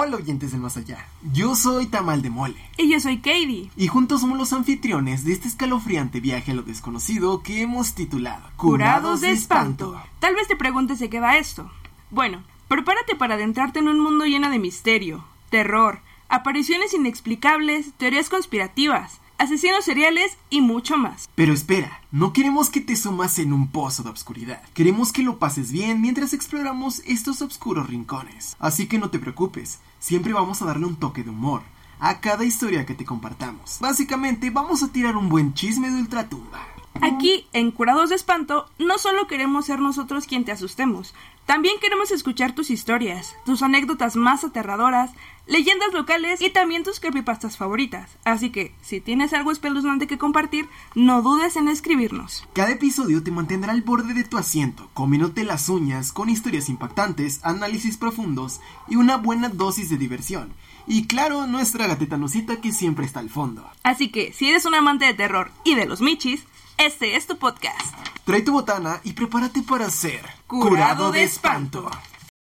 Hola oyentes del más allá, yo soy Tamal de Mole. Y yo soy Katie. Y juntos somos los anfitriones de este escalofriante viaje a lo desconocido que hemos titulado Curados de espanto. Tal vez te preguntes de qué va esto. Bueno, prepárate para adentrarte en un mundo lleno de misterio, terror, apariciones inexplicables, teorías conspirativas, asesinos seriales y mucho más. Pero espera, no queremos que te sumas en un pozo de obscuridad. Queremos que lo pases bien mientras exploramos estos oscuros rincones. Así que no te preocupes, siempre vamos a darle un toque de humor a cada historia que te compartamos. Básicamente vamos a tirar un buen chisme de ultratumba. Aquí, en Curados de Espanto, no solo queremos ser nosotros quien te asustemos, también queremos escuchar tus historias, tus anécdotas más aterradoras, leyendas locales y también tus creepypastas favoritas. Así que, si tienes algo espeluznante que compartir, no dudes en escribirnos. Cada episodio te mantendrá al borde de tu asiento, comiéndote las uñas con historias impactantes, análisis profundos y una buena dosis de diversión. Y claro, nuestra gateta Nosita que siempre está al fondo. Así que, si eres un amante de terror y de los michis, este es tu podcast. Trae tu botana y prepárate para ser curado de espanto.